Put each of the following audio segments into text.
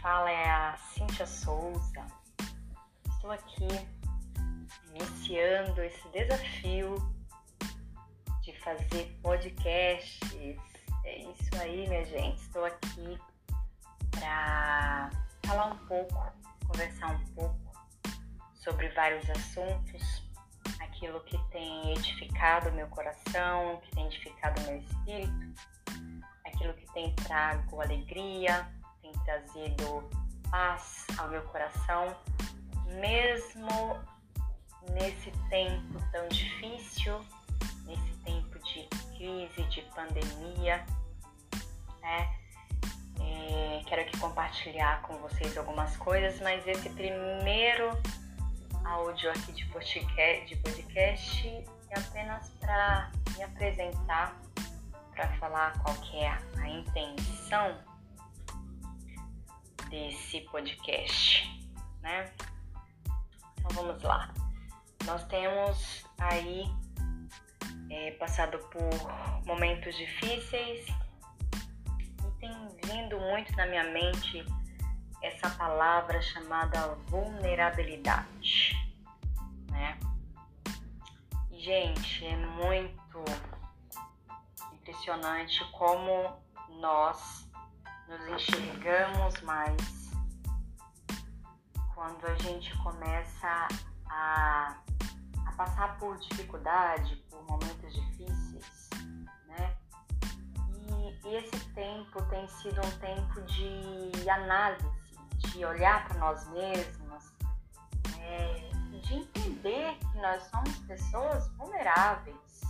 fala é a Cíntia Souza. Estou aqui iniciando esse desafio de fazer podcasts. É isso aí, minha gente. Estou aqui para falar um pouco, conversar um pouco sobre vários assuntos, aquilo que tem edificado meu coração, que tem edificado meu espírito, aquilo que tem trago alegria, tem trazido paz ao meu coração, mesmo nesse tempo tão difícil, nesse tempo de crise, de pandemia, né? É, quero aqui compartilhar com vocês algumas coisas, mas esse primeiro áudio aqui de podcast, de podcast é apenas para me apresentar, para falar qual é a intenção desse podcast, né? Então vamos lá. Nós temos aí é, passado por momentos difíceis e tem vindo muito na minha mente essa palavra chamada vulnerabilidade, né? Gente, é muito impressionante como nós nos enxergamos mais quando a gente começa a, a passar por dificuldade, por momentos difíceis, né? E, e esse tempo tem sido um tempo de análise, de olhar para nós mesmos, né? de entender que nós somos pessoas vulneráveis,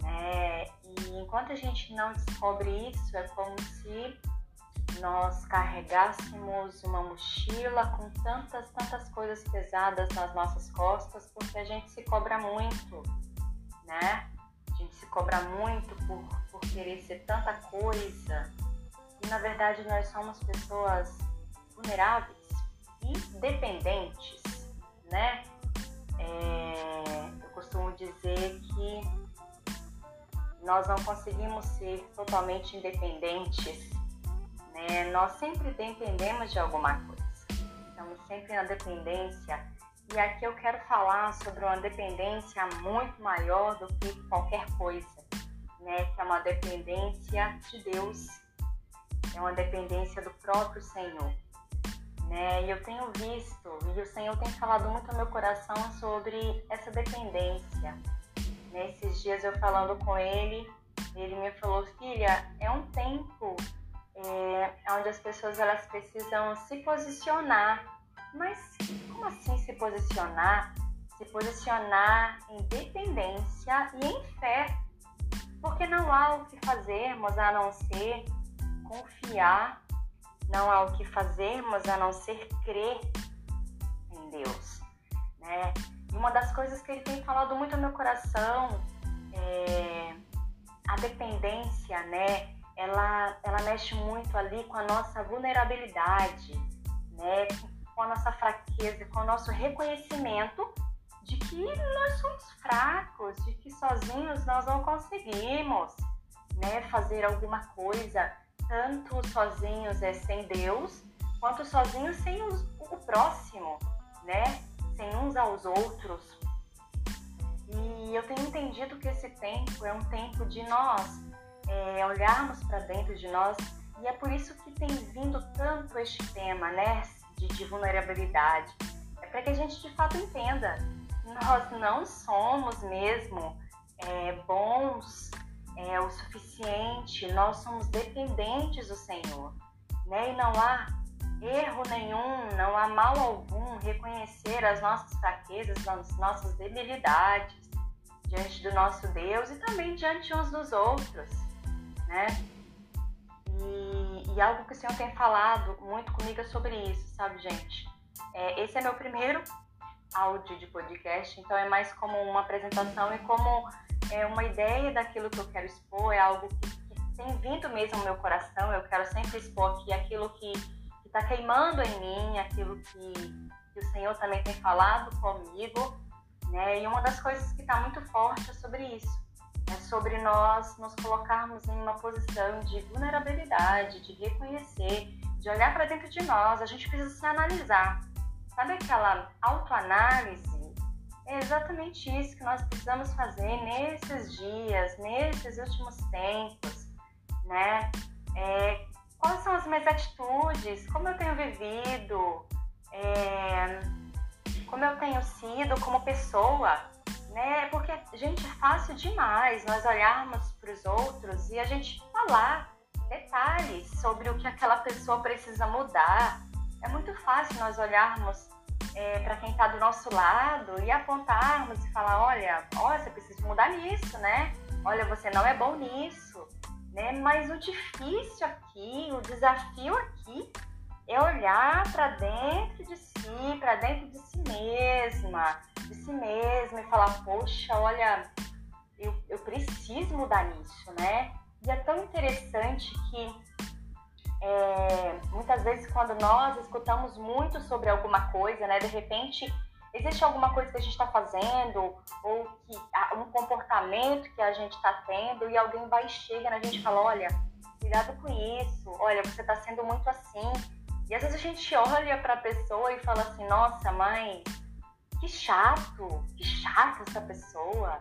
né? E enquanto a gente não descobre isso, é como se nós carregássemos uma mochila com tantas, tantas coisas pesadas nas nossas costas, porque a gente se cobra muito, né? A gente se cobra muito por, por querer ser tanta coisa. E na verdade nós somos pessoas vulneráveis e dependentes, né? É, eu costumo dizer que nós não conseguimos ser totalmente independentes é, nós sempre dependemos de alguma coisa. Estamos sempre na dependência. E aqui eu quero falar sobre uma dependência muito maior do que qualquer coisa, né? Que é uma dependência de Deus, é uma dependência do próprio Senhor. Né? E eu tenho visto, e o Senhor tem falado muito ao meu coração sobre essa dependência. Nesses dias eu falando com ele, ele me falou, filha, é um tempo é, onde as pessoas elas precisam se posicionar. Mas como assim se posicionar? Se posicionar em dependência e em fé. Porque não há o que fazermos a não ser confiar, não há o que fazermos a não ser crer em Deus. Né? E uma das coisas que ele tem falado muito no meu coração é a dependência, né? Ela, ela mexe muito ali com a nossa vulnerabilidade, né? com a nossa fraqueza, com o nosso reconhecimento de que nós somos fracos, de que sozinhos nós não conseguimos né, fazer alguma coisa, tanto sozinhos é sem Deus, quanto sozinhos sem os, o próximo, né? sem uns aos outros. E eu tenho entendido que esse tempo é um tempo de nós é, olharmos para dentro de nós e é por isso que tem vindo tanto este tema, né, de, de vulnerabilidade. É para que a gente de fato entenda, nós não somos mesmo é, bons é, o suficiente, nós somos dependentes do Senhor, né? E não há erro nenhum, não há mal algum reconhecer as nossas fraquezas, as nossas debilidades diante do nosso Deus e também diante uns dos outros né? E, e, algo que o Senhor tem falado muito comigo é sobre isso, sabe, gente? É, esse é meu primeiro áudio de podcast, então é mais como uma apresentação e como é uma ideia daquilo que eu quero expor, é algo que, que tem vindo mesmo no meu coração, eu quero sempre expor aqui aquilo que está queimando em mim, aquilo que, que o Senhor também tem falado comigo, né? E uma das coisas que está muito forte é sobre isso sobre nós nos colocarmos em uma posição de vulnerabilidade, de reconhecer de olhar para dentro de nós, a gente precisa se analisar. Sabe aquela autoanálise? É exatamente isso que nós precisamos fazer nesses dias, nesses últimos tempos, né? É, quais são as minhas atitudes? Como eu tenho vivido? É, como eu tenho sido como pessoa? Né? Porque, gente, é fácil demais nós olharmos para os outros e a gente falar detalhes sobre o que aquela pessoa precisa mudar. É muito fácil nós olharmos é, para quem está do nosso lado e apontarmos e falar, olha, você precisa mudar nisso, né? Olha, você não é bom nisso, né? Mas o difícil aqui, o desafio aqui é olhar para dentro de si, para dentro de si mesma, de si mesma e falar, poxa, olha, eu, eu preciso mudar nisso, né? E é tão interessante que é, muitas vezes quando nós escutamos muito sobre alguma coisa, né, de repente existe alguma coisa que a gente está fazendo ou que um comportamento que a gente está tendo e alguém vai e chega na gente e fala, olha, cuidado com isso, olha, você está sendo muito assim. E às vezes a gente olha para a pessoa e fala assim, nossa, mãe, que chato, que chato essa pessoa,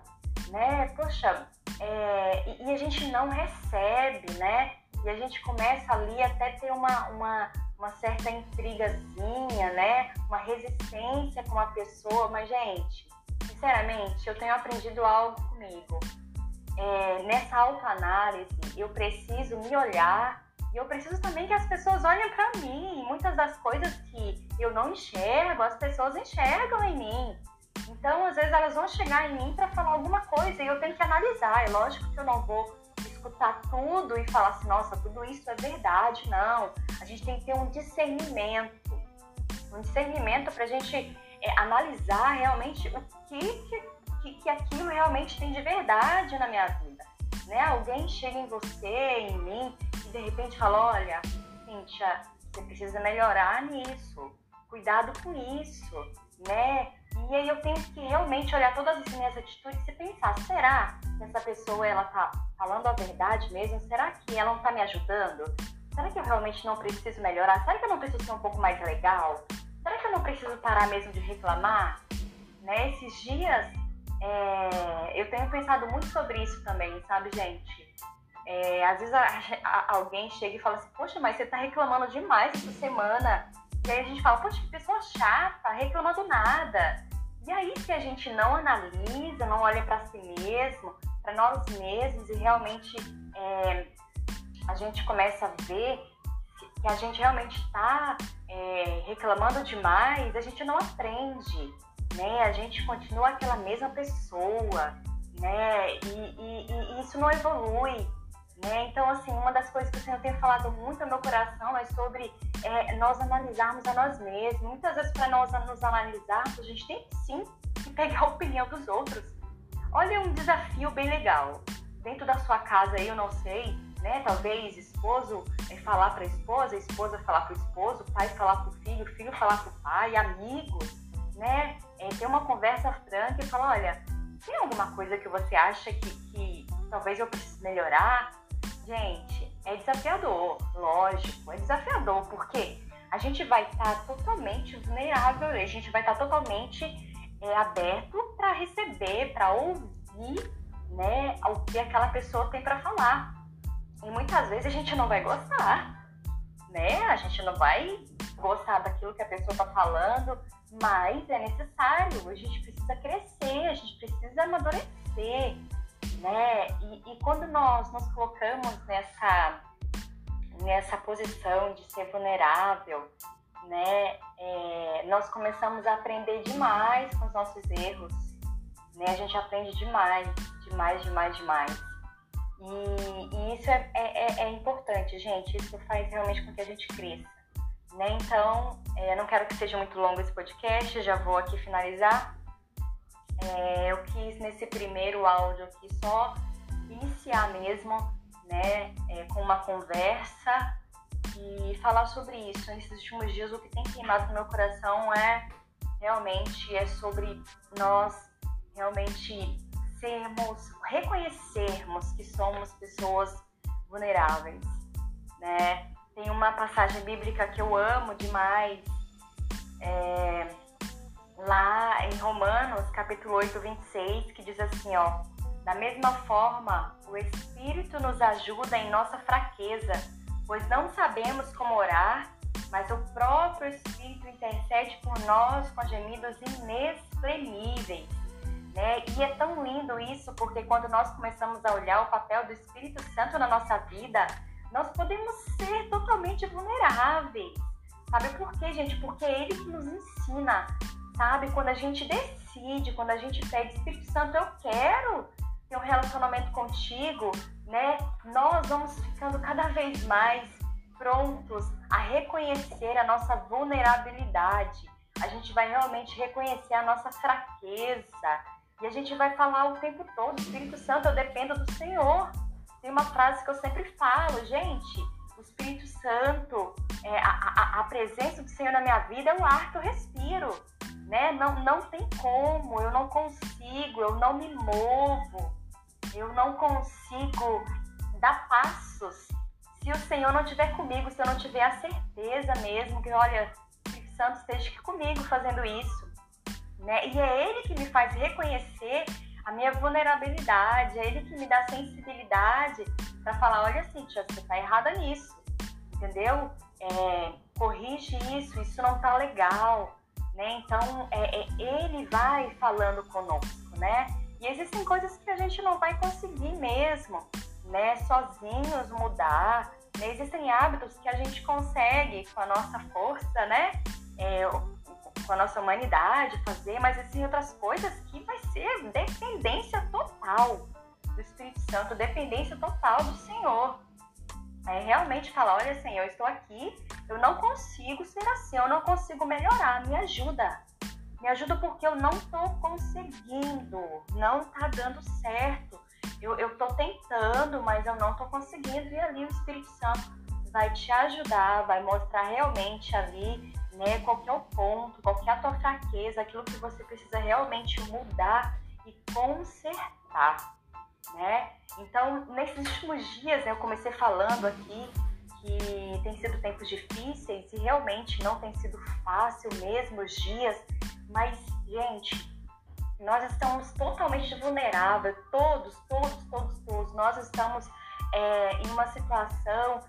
né? Poxa, é, e, e, a gente não recebe, né? E a gente começa ali até ter uma, uma, uma certa intrigazinha, né? Uma resistência com a pessoa. Mas, gente, sinceramente, eu tenho aprendido algo comigo. É, nessa autoanálise, eu preciso me olhar e eu preciso também que as pessoas olhem para mim. Muitas das coisas que eu não enxergo, as pessoas enxergam em mim. Então, às vezes, elas vão chegar em mim para falar alguma coisa e eu tenho que analisar. É lógico que eu não vou escutar tudo e falar assim, nossa, tudo isso é verdade. Não. A gente tem que ter um discernimento. Um discernimento para a gente é, analisar realmente o que, que, que aquilo realmente tem de verdade na minha vida. Né? Alguém chega em você, em mim, de repente fala, olha, Cíntia, você precisa melhorar nisso. Cuidado com isso, né? E aí eu tenho que realmente olhar todas as minhas atitudes e pensar, será que essa pessoa ela tá falando a verdade mesmo? Será que ela não tá me ajudando? Será que eu realmente não preciso melhorar? Será que eu não preciso ser um pouco mais legal? Será que eu não preciso parar mesmo de reclamar? Né? Esses dias é, eu tenho pensado muito sobre isso também, sabe, gente? É, às vezes a, a, alguém chega e fala assim, poxa, mas você tá reclamando demais essa semana. E aí a gente fala, poxa, que pessoa chata, reclamando nada. E aí, se a gente não analisa, não olha para si mesmo, para nós mesmos e realmente é, a gente começa a ver que a gente realmente está é, reclamando demais, a gente não aprende, né? A gente continua aquela mesma pessoa, né? E, e, e isso não evolui. Né? Então, assim, uma das coisas que o Senhor tem falado muito no meu coração é sobre é, nós analisarmos a nós mesmos. Muitas vezes, para nós nos analisarmos, a gente tem sim que pegar a opinião dos outros. Olha um desafio bem legal. Dentro da sua casa aí, eu não sei, né? Talvez esposo é, falar para a esposa, esposa falar para o esposo, pai falar para o filho, filho falar para o pai, amigos, né? É, ter uma conversa franca e falar, olha, tem alguma coisa que você acha que, que talvez eu precise melhorar? Gente, é desafiador, lógico, é desafiador, porque a gente vai estar totalmente vulnerável, a gente vai estar totalmente é, aberto para receber, para ouvir né, o que aquela pessoa tem para falar. E muitas vezes a gente não vai gostar, né? A gente não vai gostar daquilo que a pessoa está falando, mas é necessário, a gente precisa crescer, a gente precisa amadurecer, né? E, e quando nós nos colocamos nessa nessa posição de ser vulnerável, né? É, nós começamos a aprender demais com os nossos erros, né? A gente aprende demais, demais, demais, demais. E, e isso é, é, é, é importante, gente. Isso faz realmente com que a gente cresça. Né? Então, é, não quero que seja muito longo esse podcast, já vou aqui finalizar. É, eu quis nesse primeiro áudio aqui só iniciar mesmo, né, é, com uma conversa e falar sobre isso. Nesses últimos dias o que tem queimado no meu coração é realmente é sobre nós realmente sermos, reconhecermos que somos pessoas vulneráveis, né? tem uma passagem bíblica que eu amo demais, é, lá em Romanos, capítulo 8, 26, que diz assim, ó, da mesma forma, o Espírito nos ajuda em nossa fraqueza, pois não sabemos como orar, mas o próprio Espírito intercede por nós com gemidos inexprimíveis. Né? E é tão lindo isso, porque quando nós começamos a olhar o papel do Espírito Santo na nossa vida, nós podemos ser totalmente vulneráveis. Sabe por quê, gente? Porque Ele que nos ensina, sabe? Quando a gente decide, quando a gente pede, Espírito Santo, eu quero ter um relacionamento contigo, né? Nós vamos ficando cada vez mais prontos a reconhecer a nossa vulnerabilidade. A gente vai realmente reconhecer a nossa fraqueza. E a gente vai falar o tempo todo, Espírito Santo, eu dependo do Senhor. Tem uma frase que eu sempre falo, gente, o Espírito Santo, é, a, a, a, presença do Senhor na minha vida é o ar que eu respiro, né? Não, não tem como, eu não consigo, eu não me movo, eu não consigo dar passos se o Senhor não estiver comigo, se eu não tiver a certeza mesmo que, olha, o Santo esteja comigo fazendo isso, né? E é Ele que me faz reconhecer a minha vulnerabilidade, é Ele que me dá sensibilidade para falar, olha, Cíntia, você está errada nisso, entendeu? É, corrige isso, isso não tá legal, né? Então, é, é, Ele vai falando conosco, né? E existem coisas que a gente não vai conseguir mesmo, né? Sozinhos mudar. Né? Existem hábitos que a gente consegue com a nossa força, né? É, com a nossa humanidade fazer, mas existem outras coisas que vai ser dependência total do Espírito Santo, dependência total do Senhor. É realmente falar, olha Senhor, eu estou aqui, eu não consigo ser assim, eu não consigo melhorar, me ajuda. Me ajuda porque eu não estou conseguindo, não está dando certo. Eu estou tentando, mas eu não estou conseguindo. E ali o Espírito Santo vai te ajudar, vai mostrar realmente ali né, qual é o ponto, qual é a tua fraqueza, aquilo que você precisa realmente mudar e consertar. Né? Então, nesses últimos dias, né, eu comecei falando aqui que tem sido tempos difíceis e realmente não tem sido fácil mesmo os dias, mas, gente, nós estamos totalmente vulneráveis, todos, todos, todos, todos. Nós estamos é, em uma situação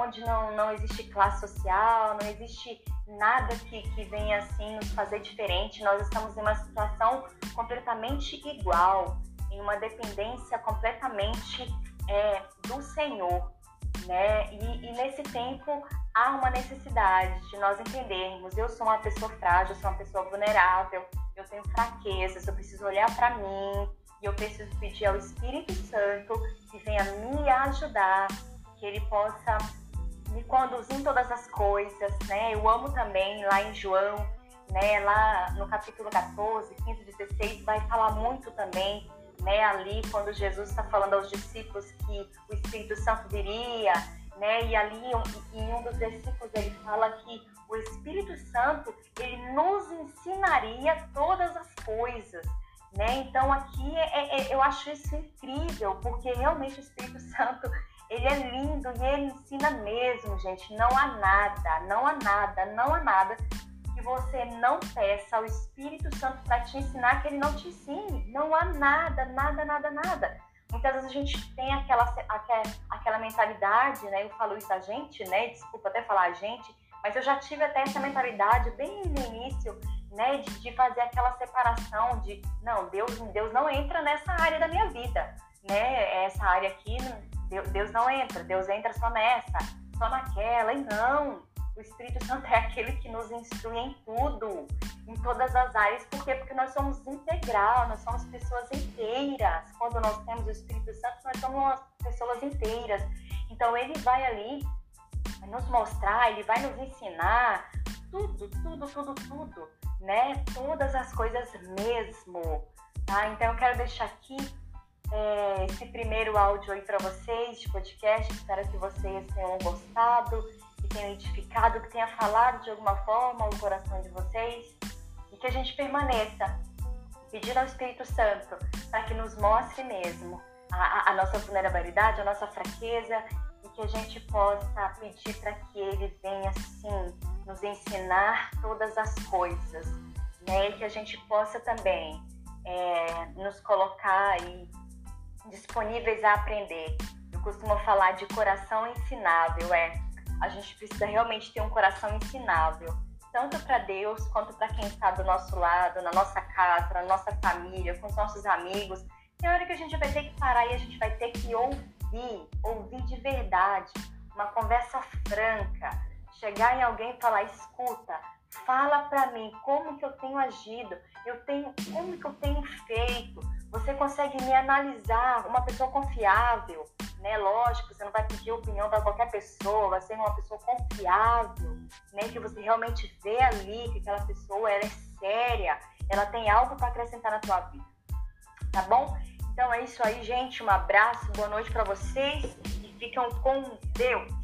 onde não, não existe classe social, não existe nada que, que venha assim nos fazer diferente. Nós estamos em uma situação completamente igual, em uma dependência completamente é, do Senhor né? E, e, nesse tempo há uma necessidade de nós entendermos: eu sou uma pessoa frágil, eu sou uma pessoa vulnerável, eu tenho fraquezas, eu preciso olhar para mim e eu preciso pedir ao Espírito Santo que venha me ajudar, que ele possa me conduzir em todas as coisas, né? Eu amo também lá em João, né? Lá no capítulo 14, 15, 16 vai falar muito também né, ali quando Jesus está falando aos discípulos que o Espírito Santo viria, né, e ali em um dos versículos ele fala que o Espírito Santo ele nos ensinaria todas as coisas, né? Então aqui é, é, é eu acho isso incrível porque realmente o Espírito Santo ele é lindo e ele ensina mesmo, gente. Não há nada, não há nada, não há nada você não peça ao Espírito Santo para te ensinar que ele não te ensine. Não há nada, nada, nada, nada. Muitas vezes a gente tem aquela, aquela, aquela mentalidade, né? Eu falo isso da gente, né? Desculpa até falar a gente, mas eu já tive até essa mentalidade bem no início, né? De, de fazer aquela separação de, não, Deus, Deus não entra nessa área da minha vida, né? Essa área aqui, Deus não entra, Deus entra só nessa, só naquela, e não o Espírito Santo é aquele que nos instrui em tudo, em todas as áreas. Por quê? Porque nós somos integral, nós somos pessoas inteiras. Quando nós temos o Espírito Santo, nós somos pessoas inteiras. Então, ele vai ali nos mostrar, ele vai nos ensinar tudo, tudo, tudo, tudo, né? Todas as coisas mesmo, tá? Então, eu quero deixar aqui é, esse primeiro áudio aí para vocês de podcast. Espero que vocês tenham gostado tenha edificado, que tenha falado de alguma forma o coração de vocês e que a gente permaneça pedindo ao Espírito Santo para que nos mostre mesmo a, a, nossa vulnerabilidade, a nossa fraqueza e que a gente possa pedir para que Ele venha, sim, nos ensinar todas as coisas, né? E que a gente possa também é, nos colocar aí disponíveis a aprender. Eu costumo falar de coração ensinável, é. A gente precisa realmente ter um coração ensinável, tanto para Deus quanto para quem está do nosso lado, na nossa casa, na nossa família, com os nossos amigos. Tem hora que a gente vai ter que parar e a gente vai ter que ouvir, ouvir de verdade, uma conversa franca, chegar em alguém e falar: escuta, fala para mim como que eu tenho agido, eu tenho como que eu tenho feito. Você consegue me analisar, uma pessoa confiável, né? Lógico, você não vai pedir opinião para qualquer pessoa, vai ser uma pessoa confiável, né? Que você realmente vê ali que aquela pessoa ela é séria, ela tem algo para acrescentar na tua vida, tá bom? Então é isso aí, gente. Um abraço, boa noite para vocês e ficam com Deus.